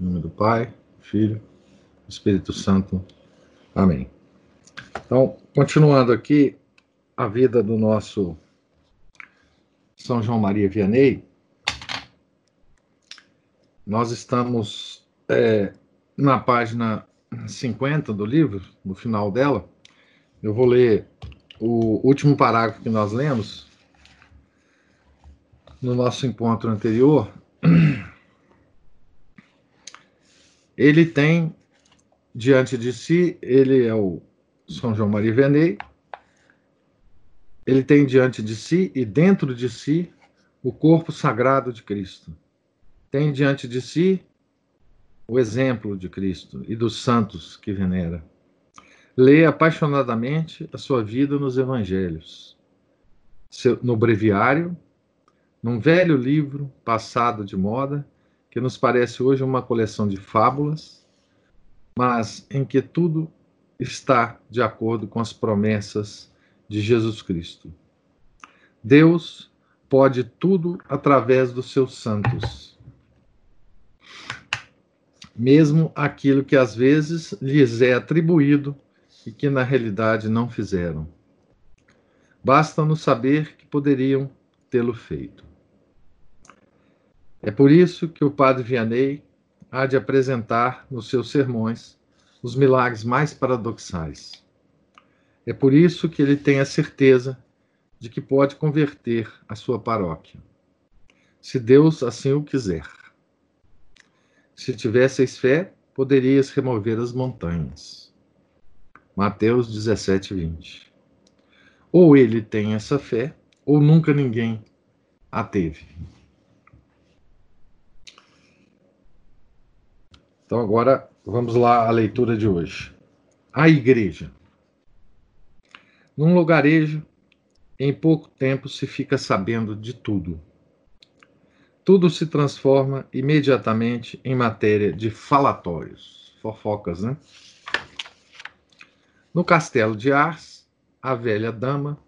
Em nome do Pai, Filho, Espírito Santo. Amém. Então, continuando aqui a vida do nosso São João Maria Vianney, nós estamos é, na página 50 do livro, no final dela. Eu vou ler o último parágrafo que nós lemos no nosso encontro anterior. Ele tem diante de si, ele é o São João Maria Vianney, ele tem diante de si e dentro de si o corpo sagrado de Cristo. Tem diante de si o exemplo de Cristo e dos santos que venera. Lê apaixonadamente a sua vida nos evangelhos, no breviário, num velho livro passado de moda que nos parece hoje uma coleção de fábulas, mas em que tudo está de acordo com as promessas de Jesus Cristo. Deus pode tudo através dos seus santos. Mesmo aquilo que às vezes lhes é atribuído e que na realidade não fizeram. Basta-nos saber que poderiam tê-lo feito. É por isso que o padre Vianney há de apresentar nos seus sermões os milagres mais paradoxais. É por isso que ele tem a certeza de que pode converter a sua paróquia, se Deus assim o quiser. Se tivesseis fé, poderias remover as montanhas. Mateus 17, 20. Ou ele tem essa fé, ou nunca ninguém a teve. Então, agora vamos lá à leitura de hoje. A igreja. Num lugarejo, em pouco tempo se fica sabendo de tudo. Tudo se transforma imediatamente em matéria de falatórios, fofocas, né? No castelo de Ars, a velha dama,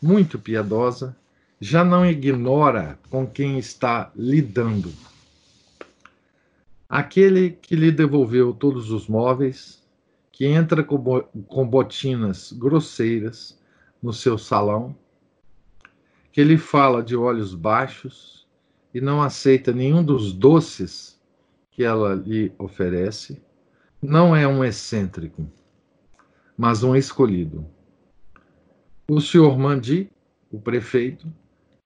muito piedosa, já não ignora com quem está lidando Aquele que lhe devolveu todos os móveis, que entra com botinas grosseiras no seu salão, que lhe fala de olhos baixos e não aceita nenhum dos doces que ela lhe oferece, não é um excêntrico, mas um escolhido. O senhor Mandi, o prefeito,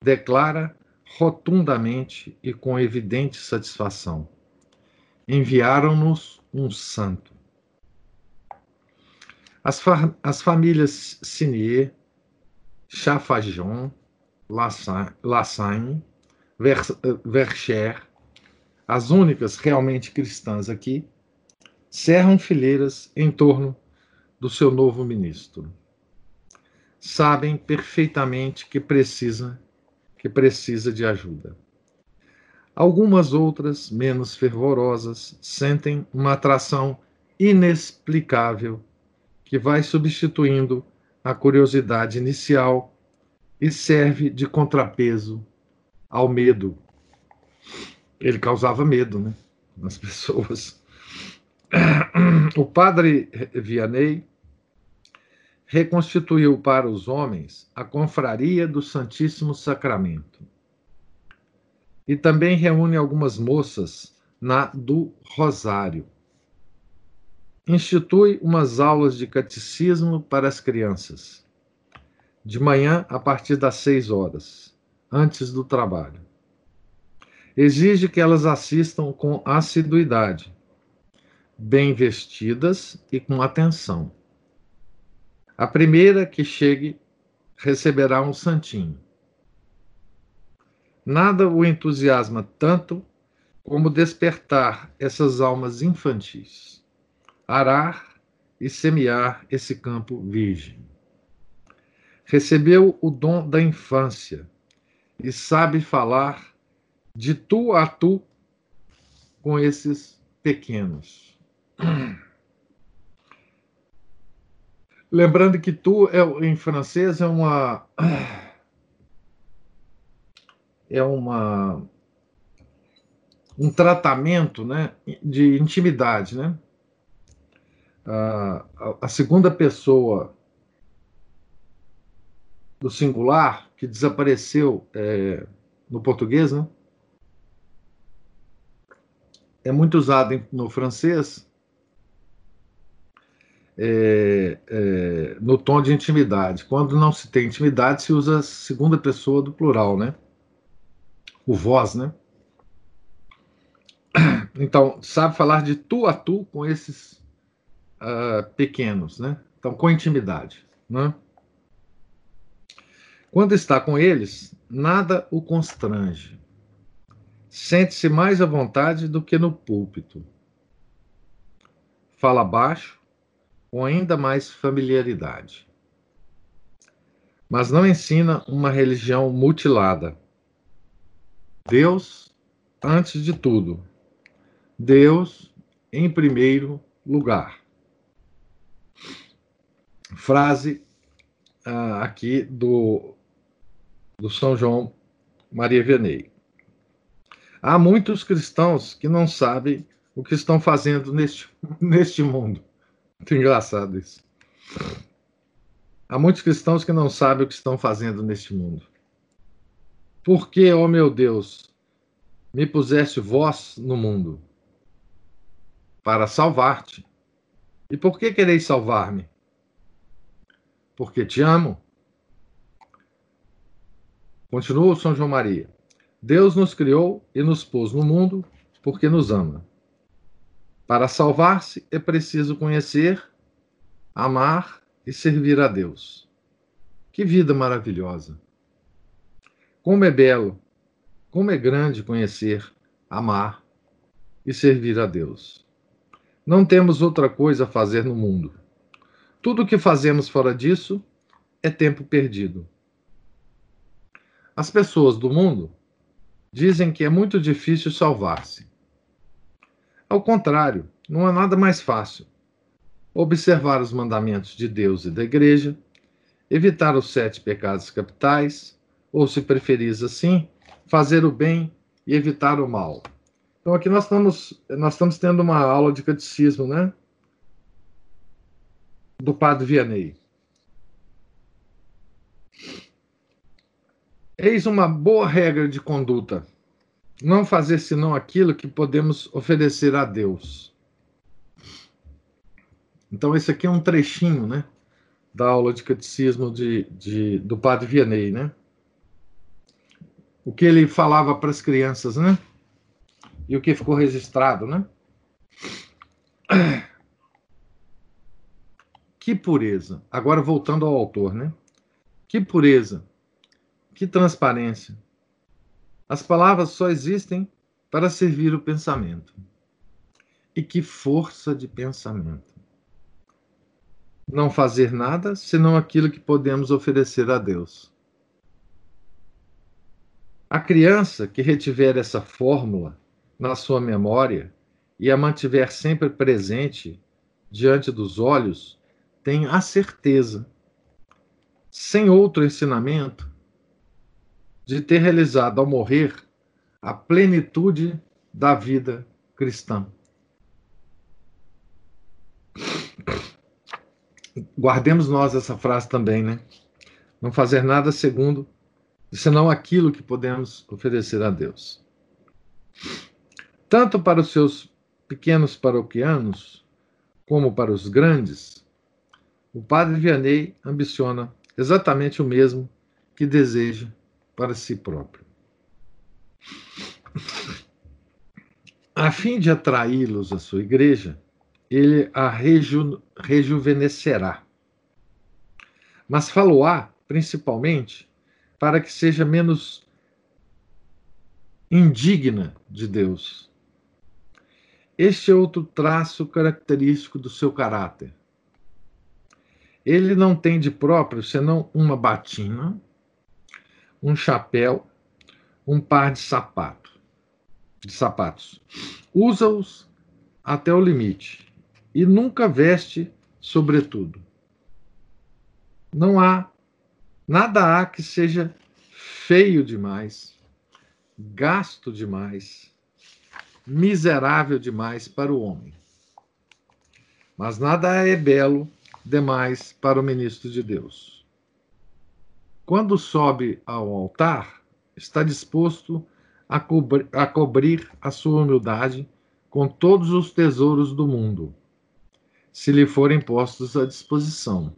declara rotundamente e com evidente satisfação: enviaram-nos um santo. As, fa as famílias Sinier, Chafajon, Lassagne, Vercher, as únicas realmente cristãs aqui, cerram fileiras em torno do seu novo ministro. Sabem perfeitamente que precisa que precisa de ajuda. Algumas outras, menos fervorosas, sentem uma atração inexplicável que vai substituindo a curiosidade inicial e serve de contrapeso ao medo. Ele causava medo né, nas pessoas. O padre Vianney reconstituiu para os homens a confraria do Santíssimo Sacramento e também reúne algumas moças na do Rosário. Institui umas aulas de catecismo para as crianças, de manhã a partir das seis horas, antes do trabalho. Exige que elas assistam com assiduidade, bem vestidas e com atenção. A primeira que chegue receberá um santinho. Nada o entusiasma tanto como despertar essas almas infantis, arar e semear esse campo virgem. Recebeu o dom da infância e sabe falar de tu a tu com esses pequenos. Lembrando que tu é, em francês é uma é uma um tratamento, né, de intimidade, né? A, a segunda pessoa do singular que desapareceu é, no português, né? É muito usado no francês é, é, no tom de intimidade. Quando não se tem intimidade, se usa a segunda pessoa do plural, né? O vós, né? Então, sabe falar de tu a tu com esses uh, pequenos, né? Então, com intimidade, né? Quando está com eles, nada o constrange. Sente-se mais à vontade do que no púlpito. Fala baixo, com ainda mais familiaridade. Mas não ensina uma religião mutilada. Deus antes de tudo. Deus em primeiro lugar. Frase uh, aqui do, do São João Maria Vianney. Há muitos cristãos que não sabem o que estão fazendo neste, neste mundo. Muito engraçado isso. Há muitos cristãos que não sabem o que estão fazendo neste mundo. Por que, ó oh meu Deus, me puseste vós no mundo? Para salvar-te. E por que quereis salvar-me? Porque te amo. Continua São João Maria. Deus nos criou e nos pôs no mundo porque nos ama. Para salvar-se é preciso conhecer, amar e servir a Deus. Que vida maravilhosa! Como é belo, como é grande conhecer, amar e servir a Deus. Não temos outra coisa a fazer no mundo. Tudo o que fazemos fora disso é tempo perdido. As pessoas do mundo dizem que é muito difícil salvar-se. Ao contrário, não há nada mais fácil. Observar os mandamentos de Deus e da Igreja, evitar os sete pecados capitais, ou, se preferis assim, fazer o bem e evitar o mal. Então, aqui nós estamos, nós estamos tendo uma aula de catecismo, né? Do Padre Vianney. Eis uma boa regra de conduta não fazer senão aquilo que podemos oferecer a Deus. Então, esse aqui é um trechinho, né? Da aula de catecismo de, de, do padre Vianney, né? O que ele falava para as crianças, né? E o que ficou registrado, né? Que pureza. Agora voltando ao autor, né? Que pureza. Que transparência as palavras só existem para servir o pensamento. E que força de pensamento! Não fazer nada senão aquilo que podemos oferecer a Deus. A criança que retiver essa fórmula na sua memória e a mantiver sempre presente diante dos olhos, tem a certeza, sem outro ensinamento, de ter realizado ao morrer a plenitude da vida cristã. Guardemos nós essa frase também, né? Não fazer nada segundo, senão aquilo que podemos oferecer a Deus. Tanto para os seus pequenos paroquianos, como para os grandes, o padre Vianney ambiciona exatamente o mesmo que deseja para si próprio. A fim de atraí-los à sua igreja, ele a reju rejuvenescerá. Mas falou-á, principalmente, para que seja menos indigna de Deus, Este é outro traço característico do seu caráter. Ele não tem de próprio senão uma batina, um chapéu, um par de sapato, de sapatos. Usa-os até o limite e nunca veste sobretudo. Não há nada há que seja feio demais, gasto demais, miserável demais para o homem. Mas nada é belo demais para o ministro de Deus. Quando sobe ao altar, está disposto a, cobrir a, cobrir a sua humildade com todos os tesouros do mundo, se lhe forem postos à disposição.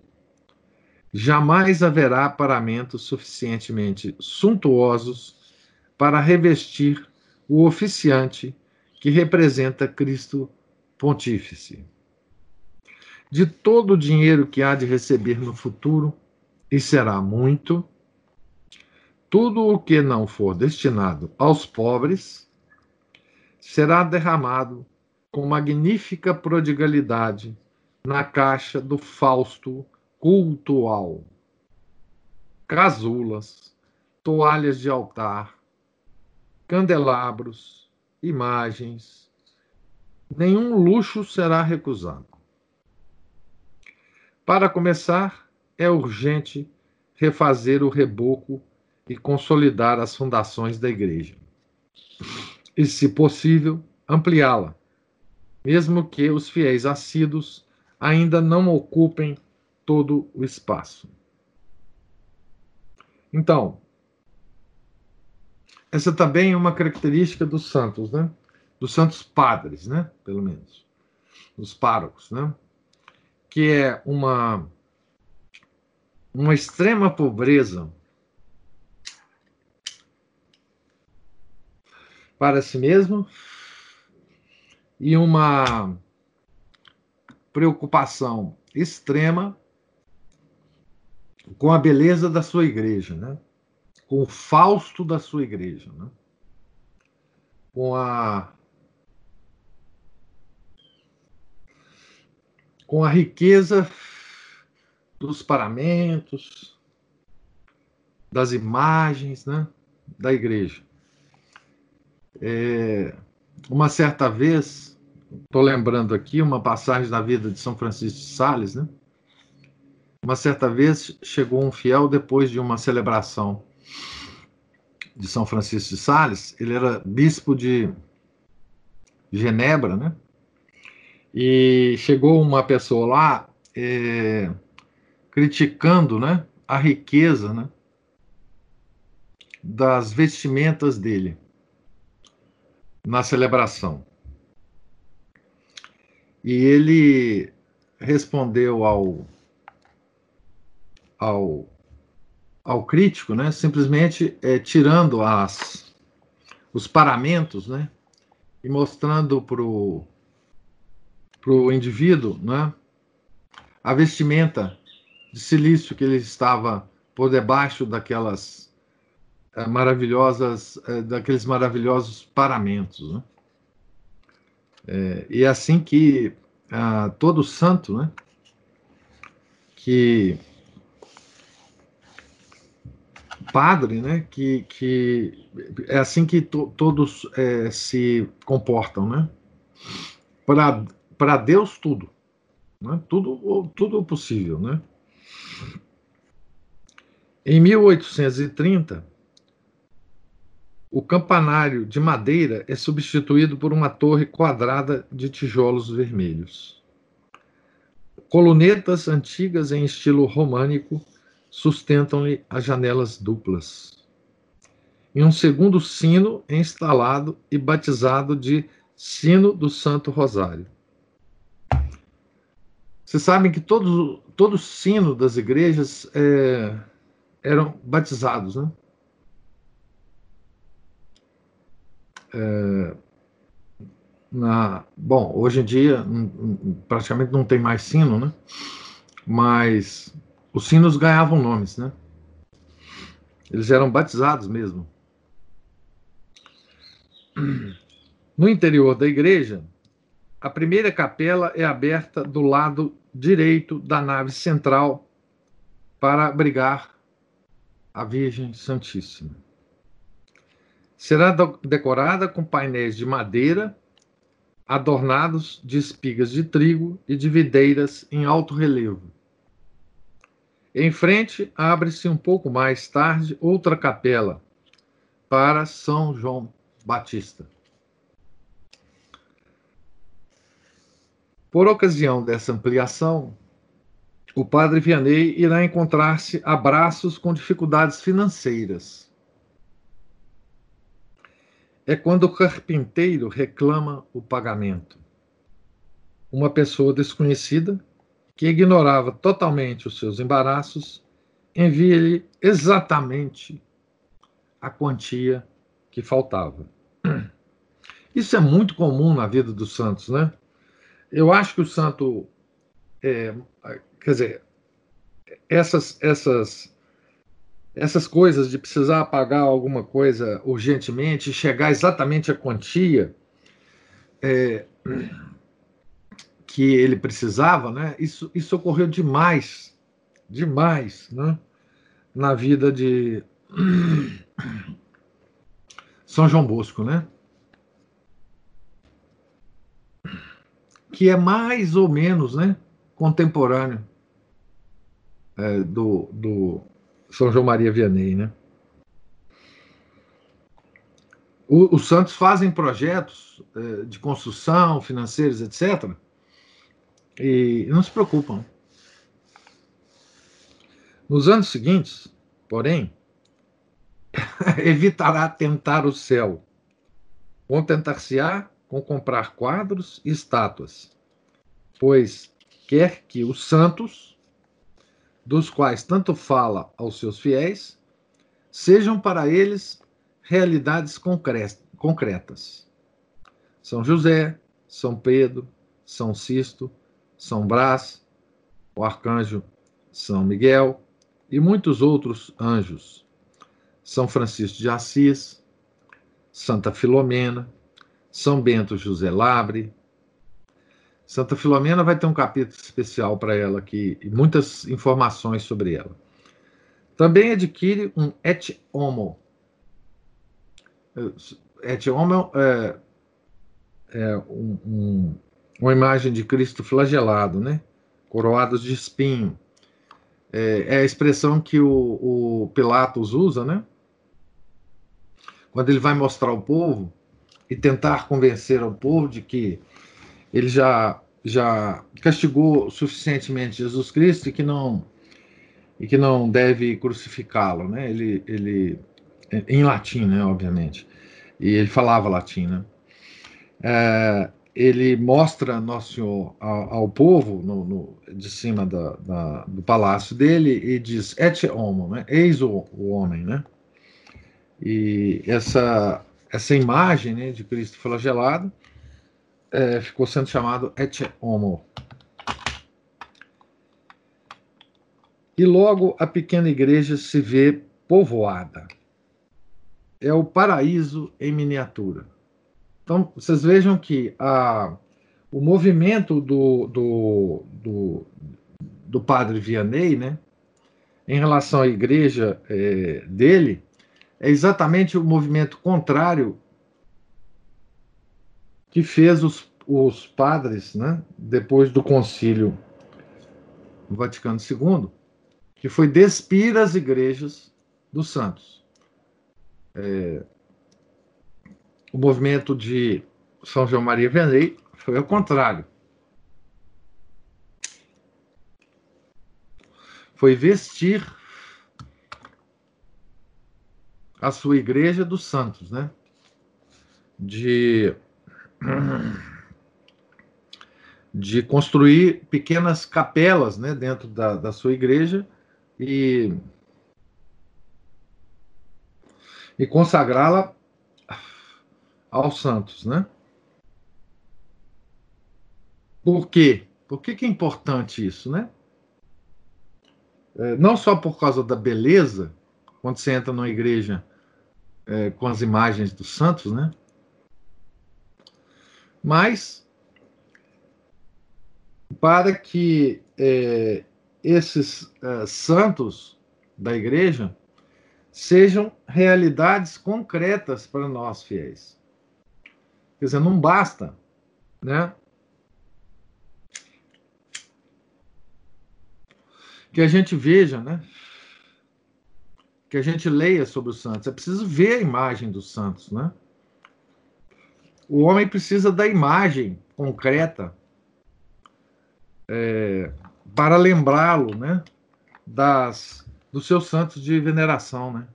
Jamais haverá paramentos suficientemente suntuosos para revestir o oficiante que representa Cristo Pontífice. De todo o dinheiro que há de receber no futuro, e será muito, tudo o que não for destinado aos pobres será derramado com magnífica prodigalidade na caixa do Fausto cultual. Casulas, toalhas de altar, candelabros, imagens. Nenhum luxo será recusado. Para começar, é urgente refazer o reboco e consolidar as fundações da igreja. E, se possível, ampliá-la, mesmo que os fiéis assíduos ainda não ocupem todo o espaço. Então, essa também é uma característica dos santos, né? Dos santos padres, né? Pelo menos. Dos párocos, né? que é uma, uma extrema pobreza para si mesmo e uma preocupação extrema com a beleza da sua igreja, né? com o fausto da sua igreja, né? com a com a riqueza dos paramentos, das imagens né, da igreja. É, uma certa vez, estou lembrando aqui uma passagem da vida de São Francisco de Sales, né? Uma certa vez chegou um fiel depois de uma celebração de São Francisco de Sales, ele era bispo de Genebra, né? E chegou uma pessoa lá é, criticando né, a riqueza né, das vestimentas dele na celebração. E ele respondeu ao, ao, ao crítico, né, simplesmente é, tirando as, os paramentos né, e mostrando para o indivíduo, né? a vestimenta de silício que ele estava por debaixo daquelas é, maravilhosas, é, daqueles maravilhosos paramentos. Né? É, e é assim que ah, todo santo, né? que padre, né? Que, que é assim que to, todos é, se comportam, né? Para Deus tudo, né? tudo, tudo possível, né? Em 1830, o campanário de madeira é substituído por uma torre quadrada de tijolos vermelhos. Colunetas antigas em estilo românico sustentam-lhe as janelas duplas. E um segundo sino é instalado e batizado de Sino do Santo Rosário. Vocês sabem que todos, todo sino das igrejas é, eram batizados, né? É, na, bom, hoje em dia praticamente não tem mais sino, né? Mas os sinos ganhavam nomes, né? Eles eram batizados mesmo. No interior da igreja, a primeira capela é aberta do lado direito da nave central para abrigar a Virgem Santíssima. Será decorada com painéis de madeira adornados de espigas de trigo e de videiras em alto relevo. Em frente, abre-se um pouco mais tarde outra capela para São João Batista. Por ocasião dessa ampliação, o padre Vianney irá encontrar-se a braços com dificuldades financeiras. É quando o carpinteiro reclama o pagamento. Uma pessoa desconhecida, que ignorava totalmente os seus embaraços, envia-lhe exatamente a quantia que faltava. Isso é muito comum na vida dos santos, né? Eu acho que o santo é, Quer dizer, essas, essas, essas coisas de precisar pagar alguma coisa urgentemente, chegar exatamente a quantia é, que ele precisava, né? Isso, isso ocorreu demais, demais, né? Na vida de São João Bosco, né? Que é mais ou menos, né? Contemporâneo é, do, do São João Maria Vianney, né? Os santos fazem projetos é, de construção, financeiros, etc. E não se preocupam. Nos anos seguintes, porém, evitará tentar o céu. Contentar-se-á com comprar quadros e estátuas, pois quer que os santos dos quais tanto fala aos seus fiéis, sejam para eles realidades concretas. São José, São Pedro, São Sisto, São Brás, o arcanjo São Miguel e muitos outros anjos. São Francisco de Assis, Santa Filomena, São Bento José Labre, Santa Filomena vai ter um capítulo especial para ela aqui e muitas informações sobre ela. Também adquire um et homo. Et homo é, é um, um, uma imagem de Cristo flagelado, né? Coroados de espinho. É, é a expressão que o, o Pilatos usa, né? Quando ele vai mostrar ao povo e tentar convencer ao povo de que ele já já castigou suficientemente Jesus Cristo e que não e que não deve crucificá-lo, né? Ele ele em latim, né, obviamente. E ele falava latim, né? É, ele mostra Nosso Senhor ao, ao povo no, no, de cima da, da, do palácio dele e diz et homo, né? Eis o, o homem, né? E essa essa imagem né, de Cristo flagelado é, ficou sendo chamado et homo. E logo a pequena igreja se vê povoada. É o paraíso em miniatura. Então, vocês vejam que a, o movimento do, do, do, do padre Vianney, né, em relação à igreja é, dele, é exatamente o movimento contrário que fez os, os padres, né, depois do concílio Vaticano II, que foi despir as igrejas dos santos. É, o movimento de São João Maria Vianney foi ao contrário. Foi vestir a sua igreja dos santos, né? De de construir pequenas capelas né, dentro da, da sua igreja e, e consagrá-la aos santos. Né? Por quê? Por que, que é importante isso? Né? É, não só por causa da beleza, quando você entra numa igreja é, com as imagens dos santos, né? mas para que é, esses é, santos da igreja sejam realidades concretas para nós fiéis. Quer dizer, não basta, né? Que a gente veja, né? Que a gente leia sobre os santos. É preciso ver a imagem dos santos, né? O homem precisa da imagem concreta é, para lembrá-lo, né? Das dos seus santos de veneração, né?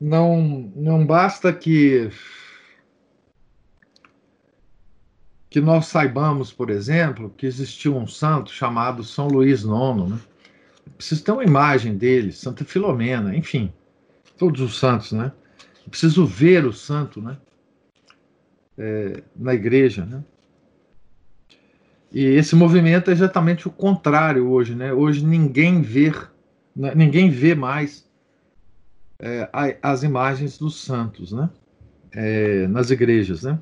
Não, não basta que que nós saibamos, por exemplo, que existiu um santo chamado São Luís IX, né? Preciso ter uma imagem dele, Santa Filomena, enfim, todos os santos, né? Preciso ver o santo, né? É, na igreja, né? E esse movimento é exatamente o contrário hoje, né? Hoje ninguém vê, né? ninguém vê mais é, as imagens dos santos, né? É, nas igrejas, né?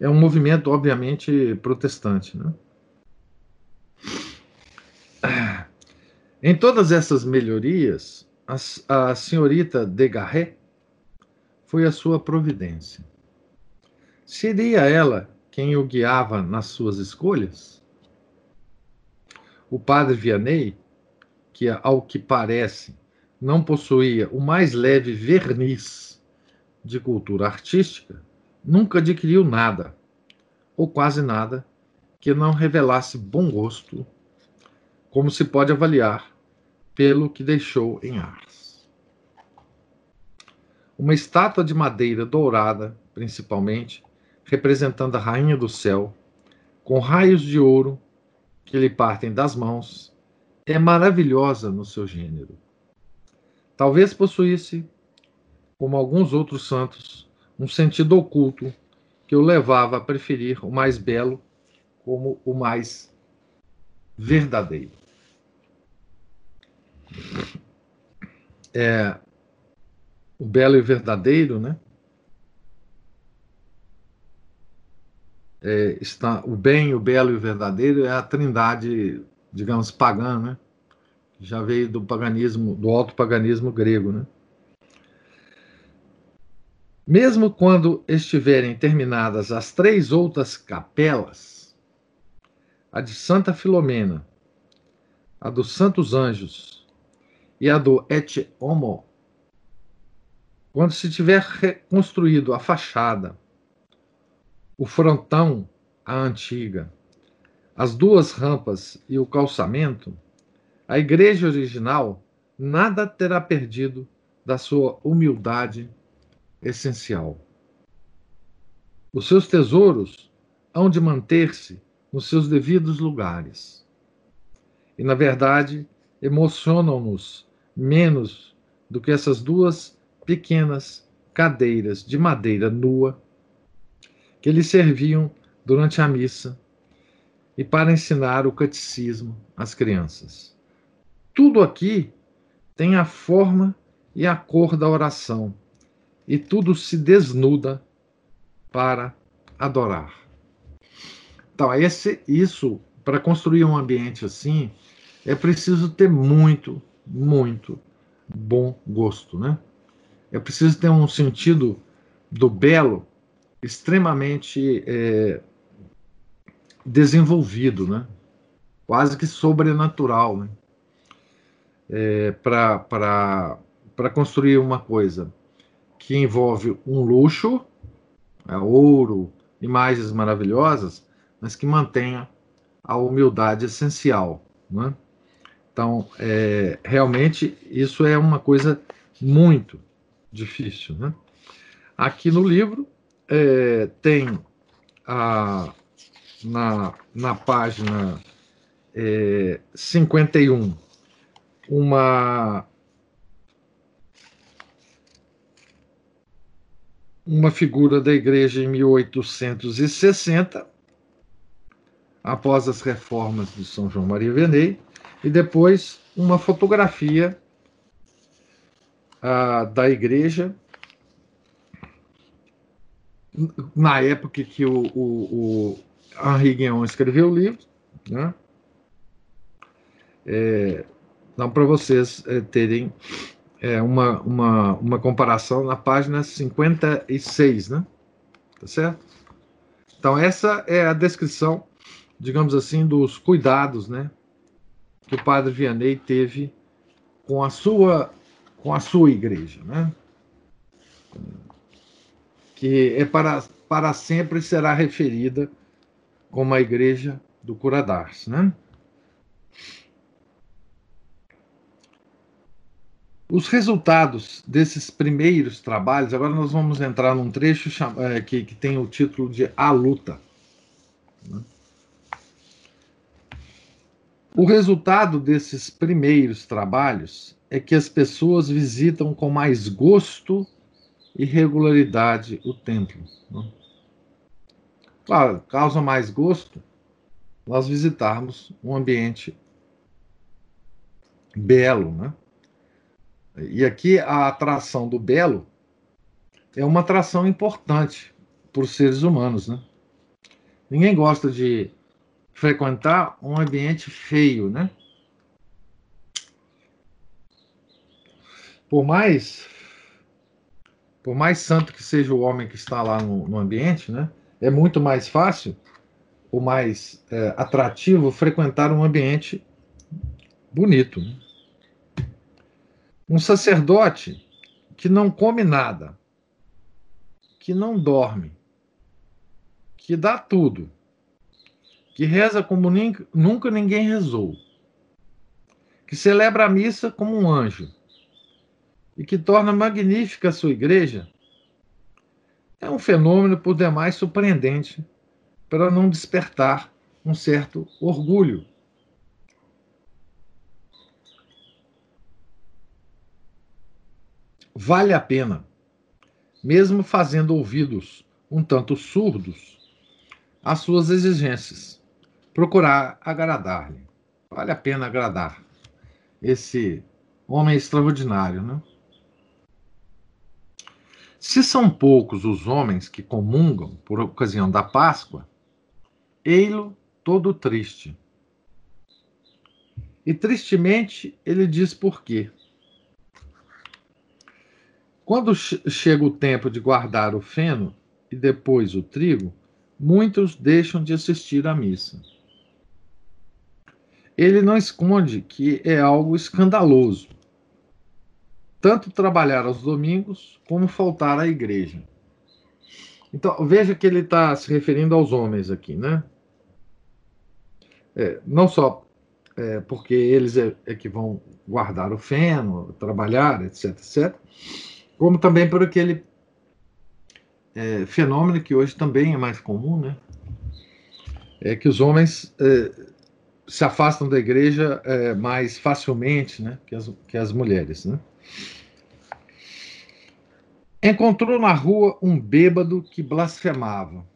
É um movimento, obviamente, protestante, né? Em todas essas melhorias, a, a senhorita de Garret foi a sua providência. Seria ela quem o guiava nas suas escolhas? O padre Vianney, que ao que parece não possuía o mais leve verniz de cultura artística, nunca adquiriu nada, ou quase nada, que não revelasse bom gosto, como se pode avaliar pelo que deixou em Ars. Uma estátua de madeira dourada, principalmente, representando a rainha do céu, com raios de ouro que lhe partem das mãos, é maravilhosa no seu gênero. Talvez possuísse, como alguns outros santos, um sentido oculto que o levava a preferir o mais belo como o mais verdadeiro. É, o belo e verdadeiro, né? é, está o bem, o belo e o verdadeiro é a trindade, digamos, pagã, né? Já veio do paganismo, do alto paganismo grego, né? Mesmo quando estiverem terminadas as três outras capelas, a de Santa Filomena, a dos Santos Anjos e a do Et Homo, quando se tiver reconstruído a fachada, o frontão, a antiga, as duas rampas e o calçamento, a igreja original nada terá perdido da sua humildade essencial. Os seus tesouros hão de manter-se nos seus devidos lugares. E, na verdade, emocionam-nos menos do que essas duas pequenas cadeiras de madeira nua que lhe serviam durante a missa e para ensinar o catecismo às crianças. Tudo aqui tem a forma e a cor da oração, e tudo se desnuda para adorar. Então, esse, isso, para construir um ambiente assim, é preciso ter muito, muito bom gosto, né? É preciso ter um sentido do belo extremamente é, desenvolvido, né? quase que sobrenatural, né? É, para construir uma coisa que envolve um luxo, é, ouro, imagens maravilhosas, mas que mantenha a humildade essencial. Né? Então, é, realmente, isso é uma coisa muito difícil. Né? Aqui no livro, é, tem a, na, na página é, 51 uma uma figura da igreja em 1860, após as reformas de São João Maria Vianney, e depois uma fotografia ah, da igreja na época que o, o, o Henri Guion escreveu o livro, né? É, então, para vocês é, terem é, uma, uma, uma comparação na página 56, né? Tá certo? Então, essa é a descrição, digamos assim, dos cuidados, né? Que o padre Vianney teve com a sua, com a sua igreja, né? Que é para, para sempre será referida como a igreja do Curadars, né? Os resultados desses primeiros trabalhos, agora nós vamos entrar num trecho é, que, que tem o título de A Luta. Né? O resultado desses primeiros trabalhos é que as pessoas visitam com mais gosto e regularidade o templo. Né? Claro, causa mais gosto nós visitarmos um ambiente belo, né? E aqui a atração do belo é uma atração importante para os seres humanos, né? Ninguém gosta de frequentar um ambiente feio, né? Por mais por mais santo que seja o homem que está lá no, no ambiente, né? É muito mais fácil, ou mais é, atrativo frequentar um ambiente bonito. Né? Um sacerdote que não come nada, que não dorme, que dá tudo, que reza como nunca ninguém rezou, que celebra a missa como um anjo e que torna magnífica a sua igreja, é um fenômeno por demais surpreendente para não despertar um certo orgulho vale a pena, mesmo fazendo ouvidos um tanto surdos às suas exigências, procurar agradar-lhe. Vale a pena agradar esse homem extraordinário, né? Se são poucos os homens que comungam por ocasião da Páscoa, ei-lo todo triste. E tristemente ele diz por quê. Quando chega o tempo de guardar o feno e depois o trigo, muitos deixam de assistir à missa. Ele não esconde que é algo escandaloso, tanto trabalhar aos domingos como faltar à igreja. Então, veja que ele está se referindo aos homens aqui, né? É, não só é, porque eles é, é, que vão guardar o feno, trabalhar, etc, etc, como também por aquele é, fenômeno que hoje também é mais comum, né? É que os homens é, se afastam da igreja é, mais facilmente, né? Que as, que as mulheres, né? Encontrou na rua um bêbado que blasfemava.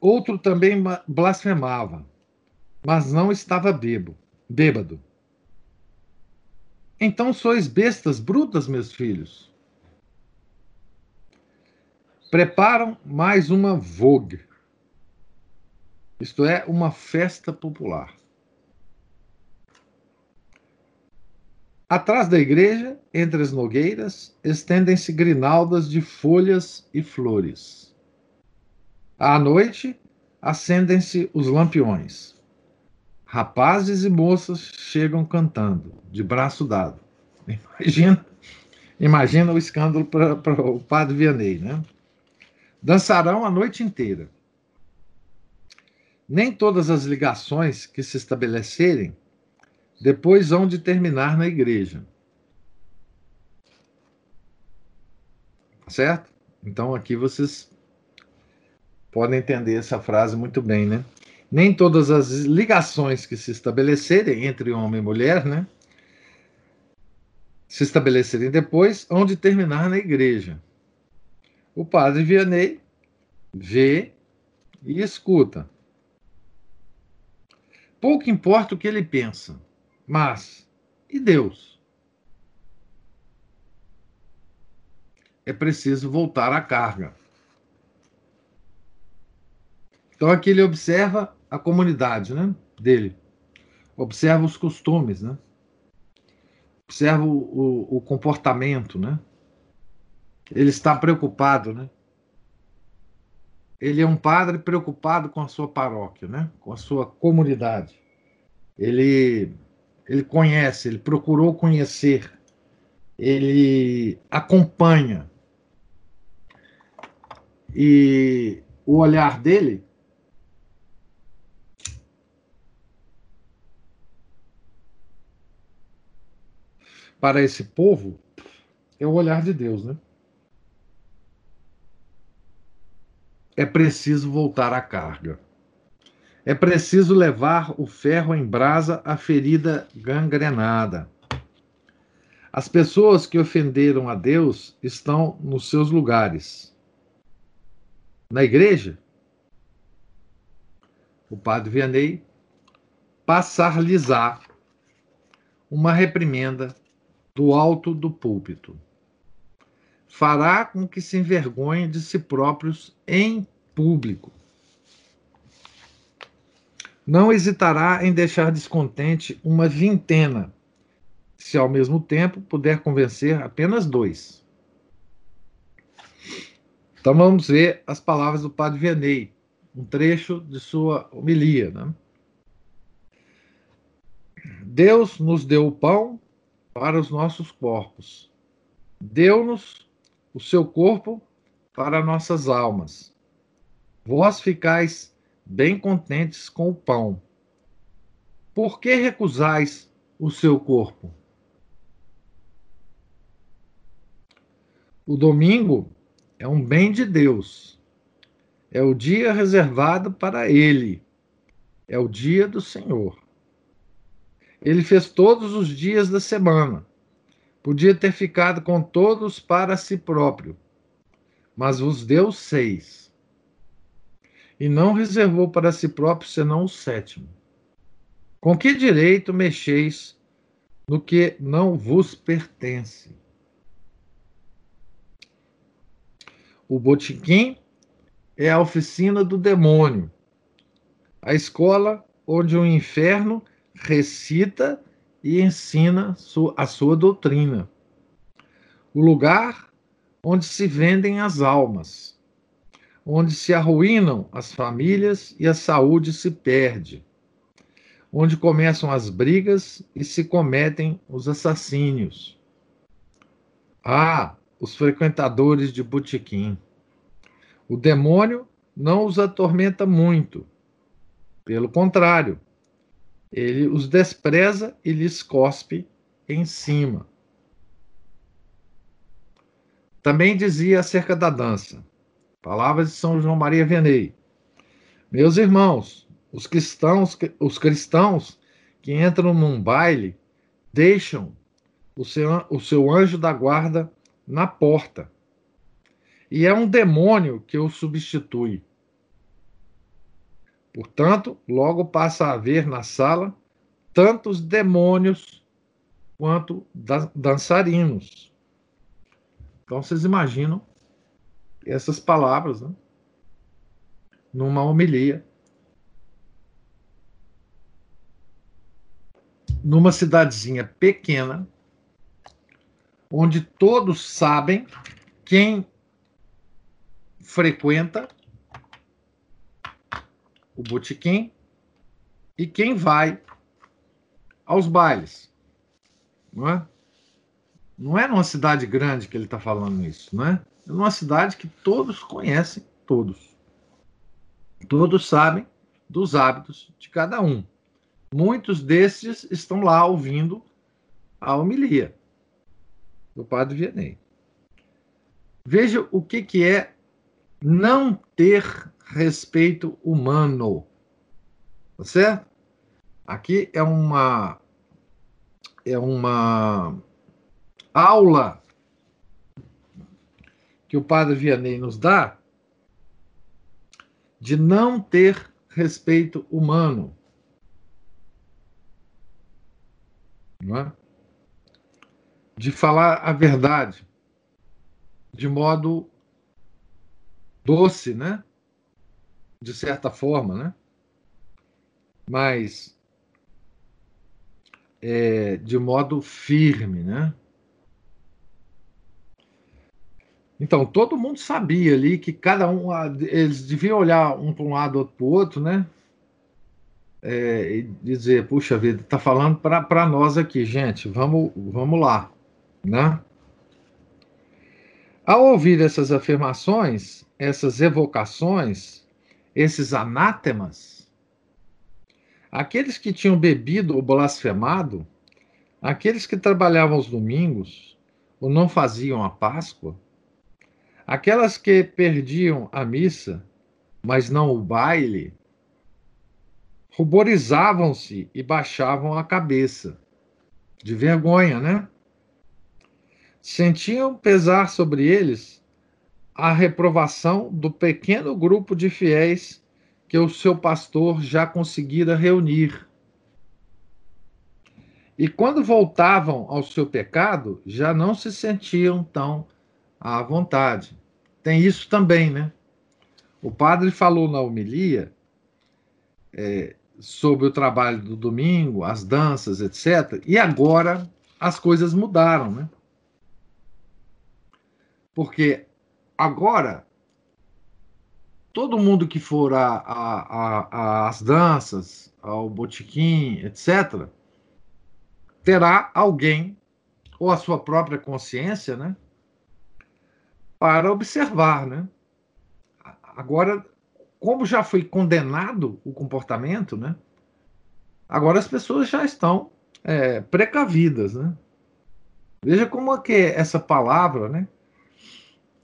Outro também blasfemava, mas não estava bebo, bêbado. Então sois bestas brutas, meus filhos. Preparam mais uma vogue, isto é, uma festa popular. Atrás da igreja, entre as nogueiras, estendem-se grinaldas de folhas e flores. À noite, acendem-se os lampiões. Rapazes e moças chegam cantando, de braço dado. Imagina, imagina o escândalo para o padre Vianney, né? Dançarão a noite inteira. Nem todas as ligações que se estabelecerem depois hão de terminar na igreja. Certo? Então aqui vocês podem entender essa frase muito bem, né? Nem todas as ligações que se estabelecerem entre homem e mulher, né, se estabelecerem depois, hão de terminar na igreja. O padre Vianney vê e escuta. Pouco importa o que ele pensa, mas e Deus? é preciso voltar à carga. Então aqui ele observa a comunidade, né, dele. Observa os costumes, né? Observa o, o, comportamento, né? Ele está preocupado, né? Ele é um padre preocupado com a sua paróquia, né? Com a sua comunidade. Ele ele conhece, ele procurou conhecer, ele acompanha. E o olhar dele para esse povo é o olhar de Deus, né? É preciso voltar à carga. É preciso levar o ferro em brasa à ferida gangrenada. As pessoas que ofenderam a Deus estão nos seus lugares. Na igreja, o padre Vianney passar-lhes-á uma reprimenda do alto do púlpito. Fará com que se envergonhem de si próprios em público. Não hesitará em deixar descontente uma vintena, se ao mesmo tempo puder convencer apenas dois. Então vamos ver as palavras do padre Vianney, um trecho de sua homilia. Né? Deus nos deu o pão para os nossos corpos. Deu-nos o seu corpo para nossas almas. Vós ficais bem contentes com o pão. Por que recusais o seu corpo? O domingo é um bem de Deus. É o dia reservado para Ele. É o dia do Senhor. Ele fez todos os dias da semana. Podia ter ficado com todos para si próprio, mas vos deu seis. E não reservou para si próprio senão o sétimo. Com que direito mexeis no que não vos pertence? O botiquim é a oficina do demônio, a escola onde o inferno recita e ensina a sua doutrina. O lugar onde se vendem as almas, onde se arruinam as famílias e a saúde se perde, onde começam as brigas e se cometem os assassínios. Ah, os frequentadores de botequim. O demônio não os atormenta muito. Pelo contrário, ele os despreza e lhes cospe em cima. Também dizia acerca da dança, palavras de São João Maria Vianney. Meus irmãos, os cristãos, os cristãos que entram num baile deixam o seu, o seu anjo da guarda na porta. E é um demônio que o substitui. Portanto, logo passa a haver na sala tantos demônios quanto dançarinos. Então vocês imaginam essas palavras né? numa homilia. Numa cidadezinha pequena, onde todos sabem quem frequenta o botequim e quem vai aos bailes. Não é? Não é numa cidade grande que ele está falando isso, não é? É numa cidade que todos conhecem, todos. Todos sabem dos hábitos de cada um. Muitos desses estão lá ouvindo a homilia do padre Vianney. Veja o que, que é não ter respeito humano. Tá certo? Aqui é uma é uma aula que o padre Vianney nos dá de não ter respeito humano. Não é? De falar a verdade. de modo doce, né? De certa forma, né? Mas é, de modo firme, né? Então, todo mundo sabia ali que cada um, eles deviam olhar um para um lado, outro para o outro, né? É, e dizer, puxa vida, está falando para nós aqui, gente, vamos, vamos lá, né? Ao ouvir essas afirmações, essas evocações, esses anátemas, aqueles que tinham bebido ou blasfemado, aqueles que trabalhavam os domingos ou não faziam a Páscoa, Aquelas que perdiam a missa, mas não o baile, ruborizavam-se e baixavam a cabeça, de vergonha, né? Sentiam pesar sobre eles a reprovação do pequeno grupo de fiéis que o seu pastor já conseguira reunir. E quando voltavam ao seu pecado, já não se sentiam tão à vontade. Tem isso também, né? O padre falou na homilia é, sobre o trabalho do domingo, as danças, etc. E agora as coisas mudaram, né? Porque agora todo mundo que for às danças, ao botequim, etc., terá alguém, ou a sua própria consciência, né? para observar, né? Agora, como já foi condenado o comportamento, né? Agora as pessoas já estão é, precavidas, né? Veja como é que essa palavra, né?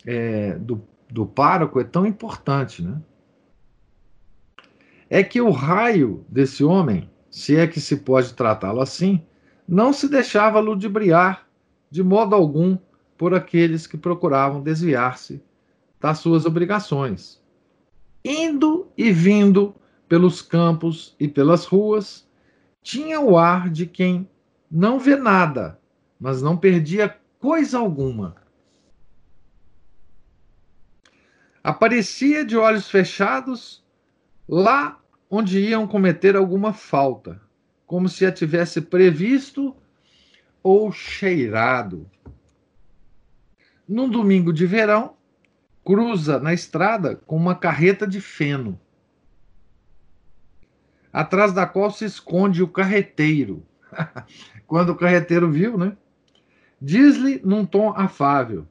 É, do, do pároco é tão importante, né? É que o raio desse homem, se é que se pode tratá-lo assim, não se deixava ludibriar de modo algum por aqueles que procuravam desviar-se das suas obrigações. Indo e vindo pelos campos e pelas ruas, tinha o ar de quem não vê nada, mas não perdia coisa alguma. Aparecia de olhos fechados lá onde iam cometer alguma falta, como se a tivesse previsto ou cheirado num domingo de verão, cruza na estrada com uma carreta de feno, atrás da qual se esconde o carreteiro. Quando o carreteiro viu, né? Diz-lhe num tom afável.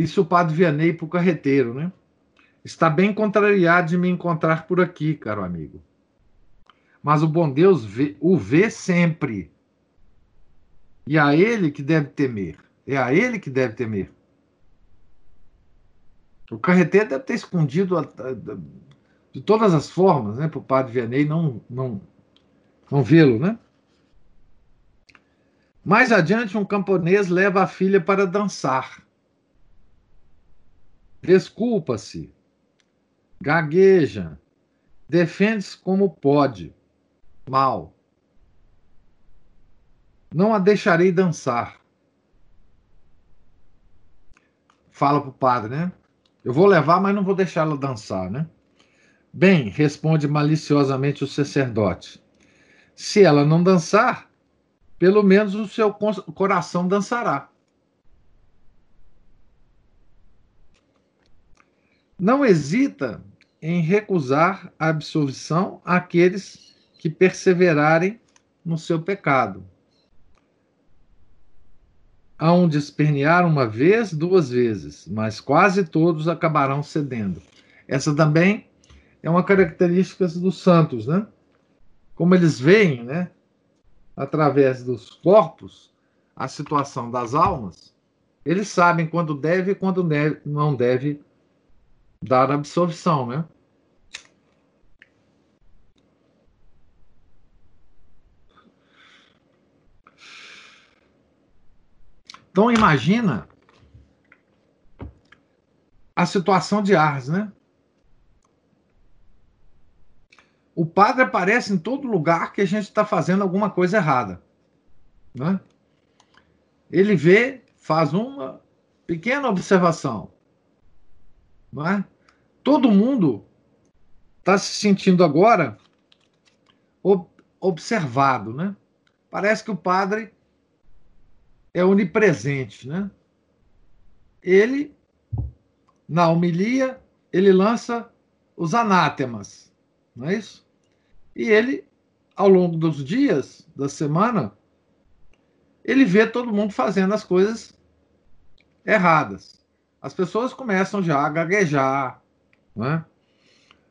Isso o padre Vianney para o carreteiro, né? Está bem contrariado de me encontrar por aqui, caro amigo. Mas o bom Deus vê, o vê sempre e a ele que deve temer. É a ele que deve temer. O carreteiro deve ter escondido a, a, de todas as formas, né, para o padre Vianney não, não, não vê-lo, né? Mais adiante, um camponês leva a filha para dançar. Desculpa-se, gagueja, defende-se como pode, mal. Não a deixarei dançar. Fala para o padre, né? Eu vou levar, mas não vou deixá-la dançar, né? Bem, responde maliciosamente o sacerdote. Se ela não dançar, pelo menos o seu coração dançará. Não hesita em recusar a absolvição àqueles que perseverarem no seu pecado hão de espernear uma vez, duas vezes, mas quase todos acabarão cedendo. Essa também é uma característica dos santos, né? Como eles veem, né, através dos corpos, a situação das almas, eles sabem quando deve e quando não deve dar absolvição, né? Então imagina a situação de Ars, né? O padre aparece em todo lugar que a gente está fazendo alguma coisa errada. Né? Ele vê faz uma pequena observação. Não é? Todo mundo está se sentindo agora observado, né? Parece que o padre é onipresente, né? Ele, na homilia, ele lança os anátemas, não é isso? E ele, ao longo dos dias, da semana, ele vê todo mundo fazendo as coisas erradas. As pessoas começam já a gaguejar, né?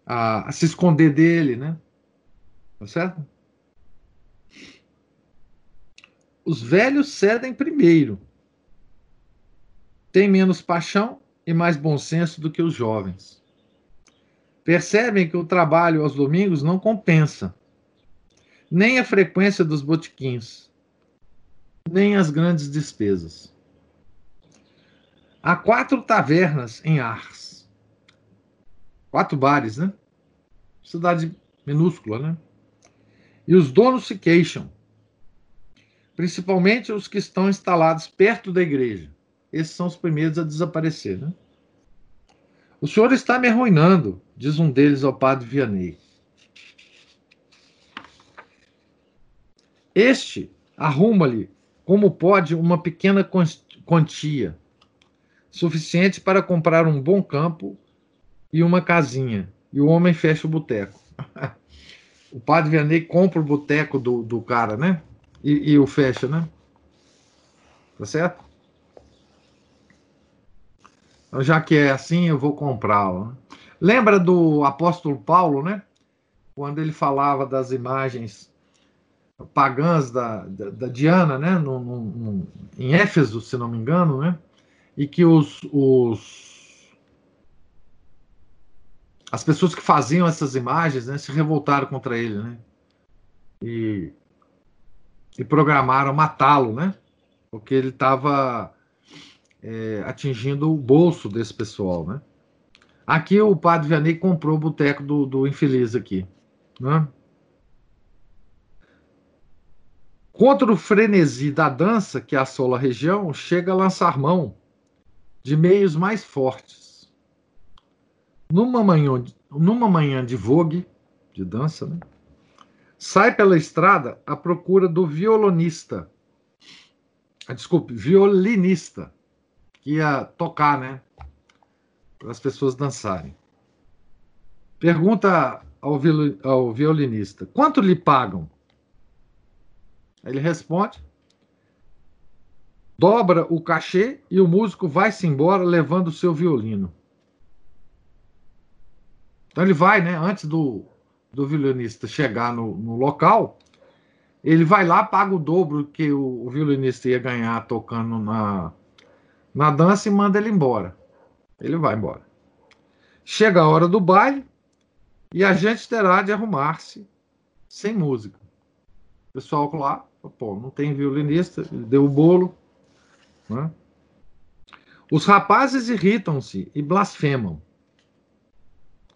a, a se esconder dele, né? Tá certo? Os velhos cedem primeiro. Têm menos paixão e mais bom senso do que os jovens. Percebem que o trabalho aos domingos não compensa, nem a frequência dos botiquins, nem as grandes despesas. Há quatro tavernas em Ars. Quatro bares, né? Cidade minúscula, né? E os donos se queixam principalmente os que estão instalados perto da igreja. Esses são os primeiros a desaparecer. Né? O senhor está me arruinando, diz um deles ao padre Vianney. Este arruma-lhe, como pode, uma pequena quantia, suficiente para comprar um bom campo e uma casinha. E o homem fecha o boteco. o padre Vianney compra o boteco do, do cara, né? e, e o fecha, né? Tá certo? Então, já que é assim, eu vou comprá-lo. Lembra do apóstolo Paulo, né? Quando ele falava das imagens pagãs da, da, da Diana, né? No, no, no, em Éfeso, se não me engano, né? E que os, os as pessoas que faziam essas imagens, né, se revoltaram contra ele, né? E e programaram matá-lo, né? Porque ele estava é, atingindo o bolso desse pessoal, né? Aqui o padre Vianney comprou o boteco do, do infeliz aqui, né? Contra o frenesi da dança que assola a região, chega a lançar mão de meios mais fortes. Numa manhã, numa manhã de vogue, de dança, né? sai pela estrada à procura do violonista. Ah, desculpe, violinista, que ia tocar, né? Para as pessoas dançarem. Pergunta ao, ao violinista: quanto lhe pagam? Ele responde: dobra o cachê e o músico vai-se embora levando o seu violino. Então ele vai, né? Antes do, do violinista chegar no, no local, ele vai lá, paga o dobro que o, o, violinista ia ganhar tocando na, na dança e manda ele embora. Ele vai embora. Chega a hora do baile e a gente terá de arrumar-se sem música. O pessoal lá, pô, não tem violinista, ele deu o bolo. Né? Os rapazes irritam-se e blasfemam.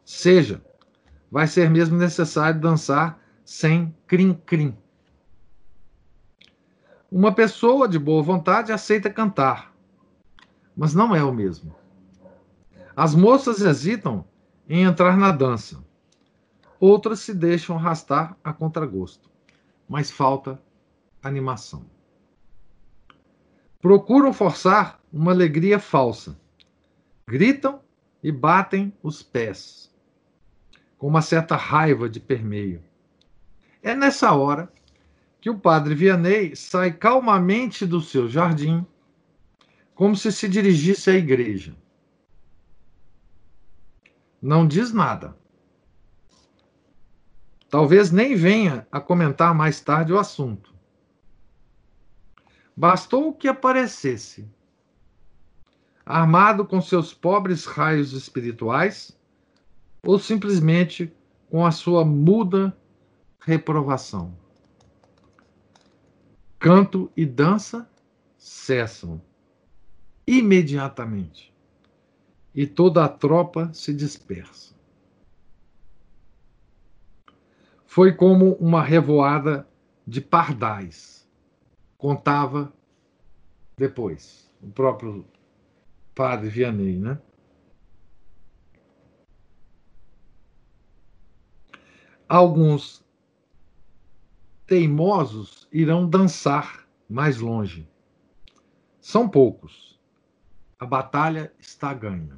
Seja vai ser mesmo necessário dançar sem crim-crim. Uma pessoa de boa vontade aceita cantar, mas não é o mesmo. As moças hesitam em entrar na dança. Outras se deixam arrastar a contragosto, mas falta animação. Procuram forçar uma alegria falsa. Gritam e batem os pés com uma certa raiva de permeio. É nessa hora que o padre Vianney sai calmamente do seu jardim, como se se dirigisse à igreja. Não diz nada. Talvez nem venha a comentar mais tarde o assunto. Bastou que aparecesse, armado com seus pobres raios espirituais, ou simplesmente com a sua muda reprovação. Canto e dança cessam imediatamente e toda a tropa se dispersa. Foi como uma revoada de pardais, contava depois. o próprio padre Vianney, né? Alguns teimosos irão dançar mais longe. São poucos. A batalha está ganha.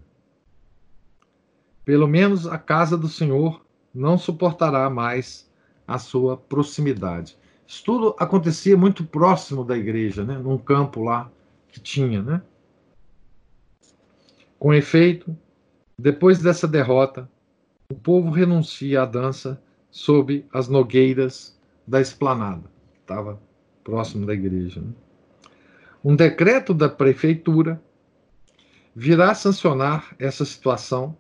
Pelo menos a casa do Senhor não suportará mais a sua proximidade. Isso tudo acontecia muito próximo da igreja, né? num campo lá que tinha. Né? Com efeito, depois dessa derrota, o povo renuncia à dança sob as nogueiras da esplanada. Estava próximo da igreja. Né? Um decreto da prefeitura virá sancionar essa situação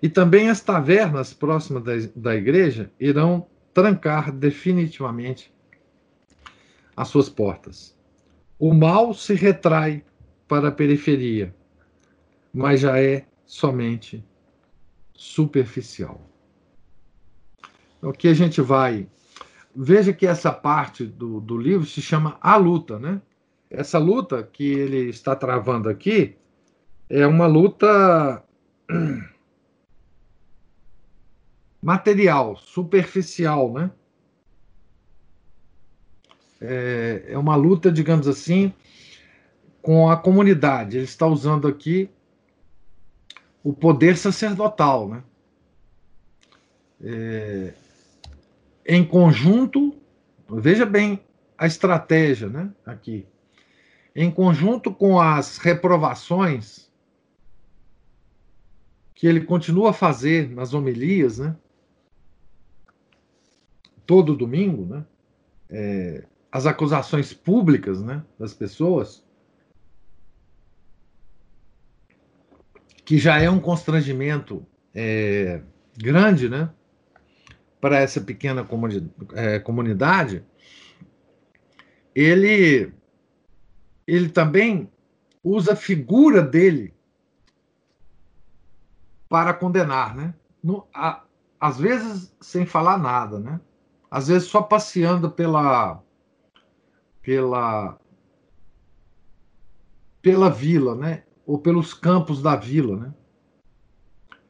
e também as tavernas próximas da igreja irão trancar definitivamente as suas portas. O mal se retrai para a periferia, mas já é somente superficial. O que a gente vai. Veja que essa parte do, do livro se chama A Luta, né? Essa luta que ele está travando aqui é uma luta material, superficial, né? É, é uma luta, digamos assim, com a comunidade. Ele está usando aqui o poder sacerdotal, né? É, em conjunto, veja bem a estratégia, né? Aqui, em conjunto com as reprovações que ele continua a fazer nas homilias, né? Todo domingo, né? É, as acusações públicas, né, das pessoas, que já é um constrangimento é, grande, né, para essa pequena comuni é, comunidade, ele ele também usa a figura dele para condenar, né? No, a, às vezes sem falar nada, né? Às vezes só passeando pela pela pela vila, né? Ou pelos campos da vila, né?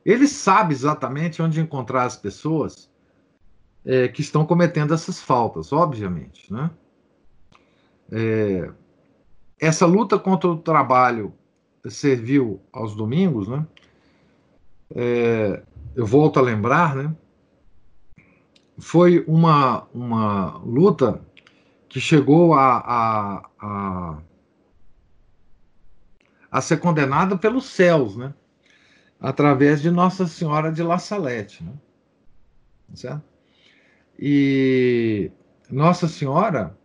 Ele sabe exatamente onde encontrar as pessoas é, que estão cometendo essas faltas, obviamente, né? É, essa luta contra o trabalho servil aos domingos, né? É, eu volto a lembrar, né? Foi uma, uma luta que chegou a, a, a, a ser condenada pelos céus, né? através de Nossa Senhora de La Salette. Né? Certo? E Nossa Senhora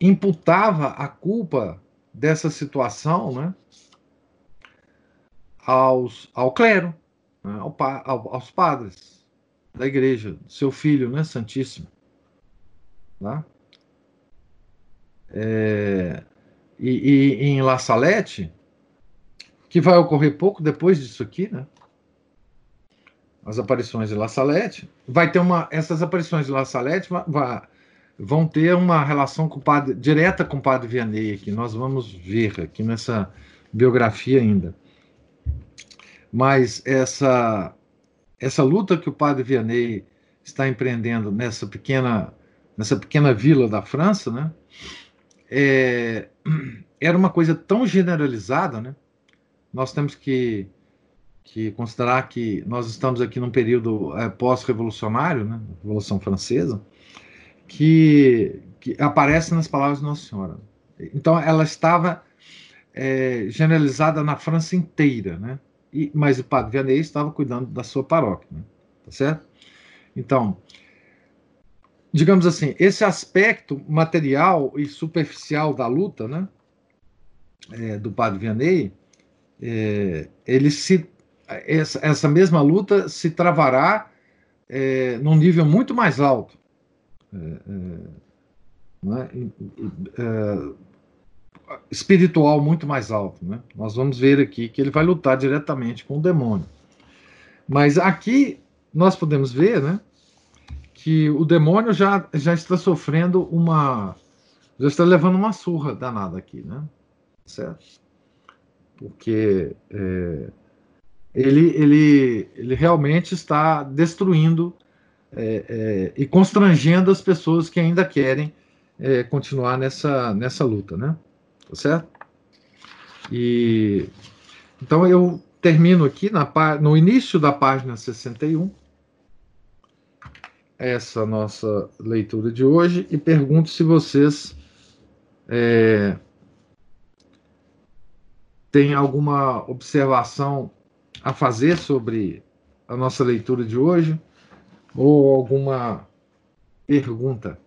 imputava a culpa dessa situação né, aos, ao clero, né, ao, aos padres da igreja, seu filho, né, Santíssimo. Tá? É, e, e, em La Salette, que vai ocorrer pouco depois disso aqui, né? As aparições de La Salette, vai ter uma, essas aparições de La Salette vai, vão ter uma relação com padre, direta com o Padre Vianney aqui. Nós vamos ver aqui nessa biografia ainda. Mas essa essa luta que o padre Vianney está empreendendo nessa pequena, nessa pequena vila da França, né, é, era uma coisa tão generalizada, né? Nós temos que, que considerar que nós estamos aqui num período é, pós-revolucionário, né, Revolução Francesa, que, que aparece nas palavras de Nossa Senhora. Então, ela estava é, generalizada na França inteira, né? E, mas o padre Vianney estava cuidando da sua paróquia, né? tá certo? Então, digamos assim, esse aspecto material e superficial da luta, né, é, do padre Vianney, é, ele se essa, essa, mesma luta se travará é, num nível muito mais alto. É, é, é? é espiritual muito mais alto. Né? Nós vamos ver aqui que ele vai lutar diretamente com o demônio. Mas aqui nós podemos ver né, que o demônio já, já está sofrendo uma, já está levando uma surra danada aqui, né? Certo? Porque é, ele, ele, ele realmente está destruindo é, é, e constrangendo as pessoas que ainda querem é, continuar nessa, nessa luta, né? Tá certo? E então eu termino aqui na, no início da página 61 essa nossa leitura de hoje e pergunto se vocês é, têm alguma observação a fazer sobre a nossa leitura de hoje ou alguma pergunta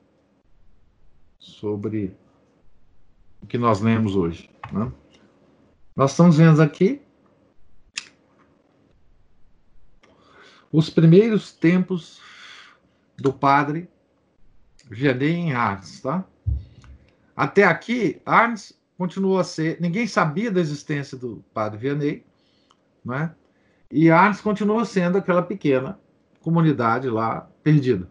sobre que nós lemos hoje. Né? Nós estamos vendo aqui os primeiros tempos do padre Vianney em Arnes, tá? Até aqui, Arnes continuou a ser. Ninguém sabia da existência do padre Vianney, né? E Arnes continua sendo aquela pequena comunidade lá perdida.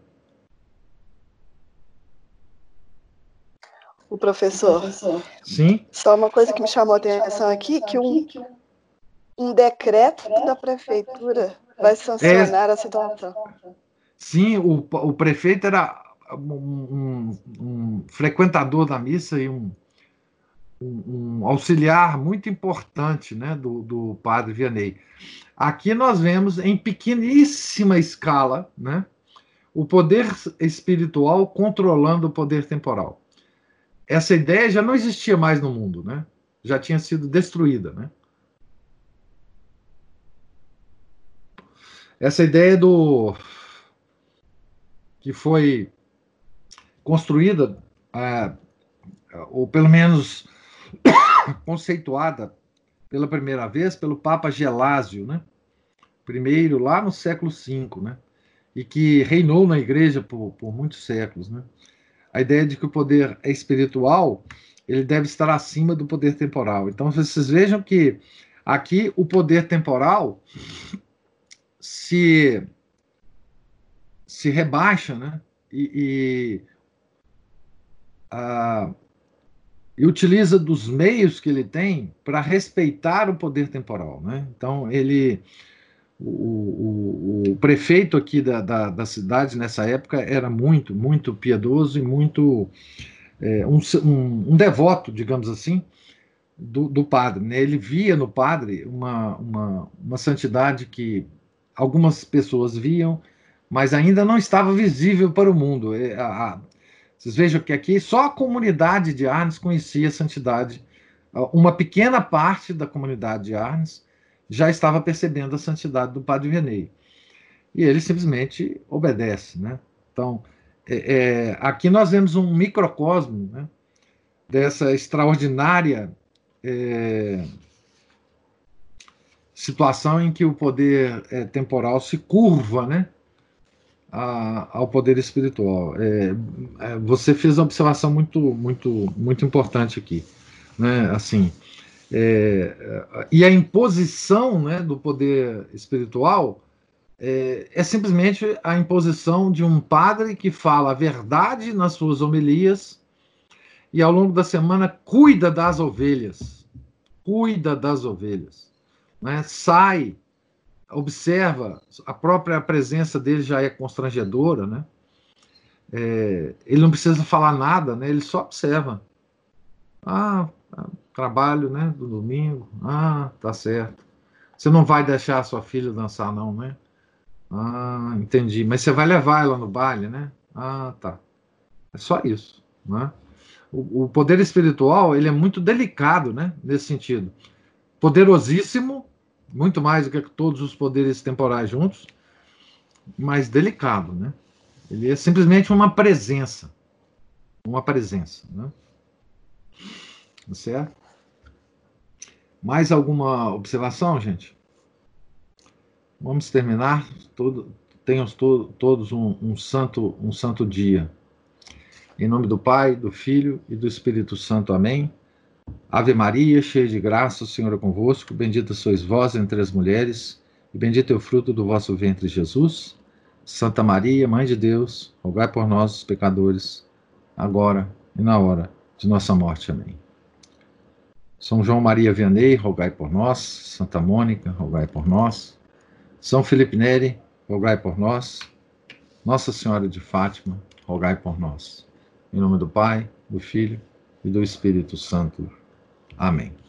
O professor. Sim. Só uma coisa que me chamou a atenção aqui, que um, um decreto da prefeitura vai sancionar é, a situação. Sim, o, o prefeito era um, um, um frequentador da missa e um, um, auxiliar muito importante né, do, do padre Vianney. Aqui nós vemos em pequeníssima escala né, o poder espiritual controlando o poder temporal. Essa ideia já não existia mais no mundo, né? já tinha sido destruída. Né? Essa ideia do que foi construída, é, ou pelo menos conceituada pela primeira vez pelo Papa Gelásio, né? primeiro lá no século V, né? e que reinou na igreja por, por muitos séculos. Né? A ideia de que o poder espiritual ele deve estar acima do poder temporal. Então, vocês vejam que aqui o poder temporal se se rebaixa, né? E, e, a, e utiliza dos meios que ele tem para respeitar o poder temporal, né? Então ele o, o, o prefeito aqui da, da, da, cidade nessa época era muito, muito piedoso e muito é, um, um, um, devoto, digamos assim, do, do padre. Né? Ele via no padre uma, uma, uma santidade que algumas pessoas viam mas ainda não estava visível para o mundo. É, vocês vejam que aqui só a comunidade de Arnes conhecia a santidade. Uma pequena parte da comunidade de Arnes já estava percebendo a santidade do Padre Vianney. E ele simplesmente obedece. Né? Então, é, é, aqui nós vemos um microcosmo né, dessa extraordinária é, situação em que o poder é, temporal se curva, né? a, ao poder espiritual. É, é, você fez uma observação muito, muito, muito importante aqui, né? Assim, é, e a imposição, né, do poder espiritual é, é, simplesmente a imposição de um padre que fala a verdade nas suas homilias e ao longo da semana cuida das ovelhas, cuida das ovelhas, né? Sai observa, a própria presença dele já é constrangedora, né? É, ele não precisa falar nada, né? Ele só observa. Ah, trabalho, né? Do domingo. Ah, tá certo. Você não vai deixar a sua filha dançar, não, né? Ah, entendi. Mas você vai levar ela no baile, né? Ah, tá. É só isso, né? O, o poder espiritual ele é muito delicado, né? Nesse sentido, poderosíssimo, muito mais do que todos os poderes temporais juntos, mas delicado, né? Ele é simplesmente uma presença, uma presença, né? Tá certo? Mais alguma observação, gente? Vamos terminar. Todo, tenhamos to, todos um, um, santo, um santo dia. Em nome do Pai, do Filho e do Espírito Santo. Amém. Ave Maria, cheia de graça, o Senhor é convosco. Bendita sois vós entre as mulheres, e bendito é o fruto do vosso ventre, Jesus. Santa Maria, Mãe de Deus, rogai por nós, os pecadores, agora e na hora de nossa morte. Amém. São João Maria Vianney, rogai por nós. Santa Mônica, rogai por nós. São Felipe Neri, rogai por nós. Nossa Senhora de Fátima, rogai por nós. Em nome do Pai, do Filho e do Espírito Santo. Amém.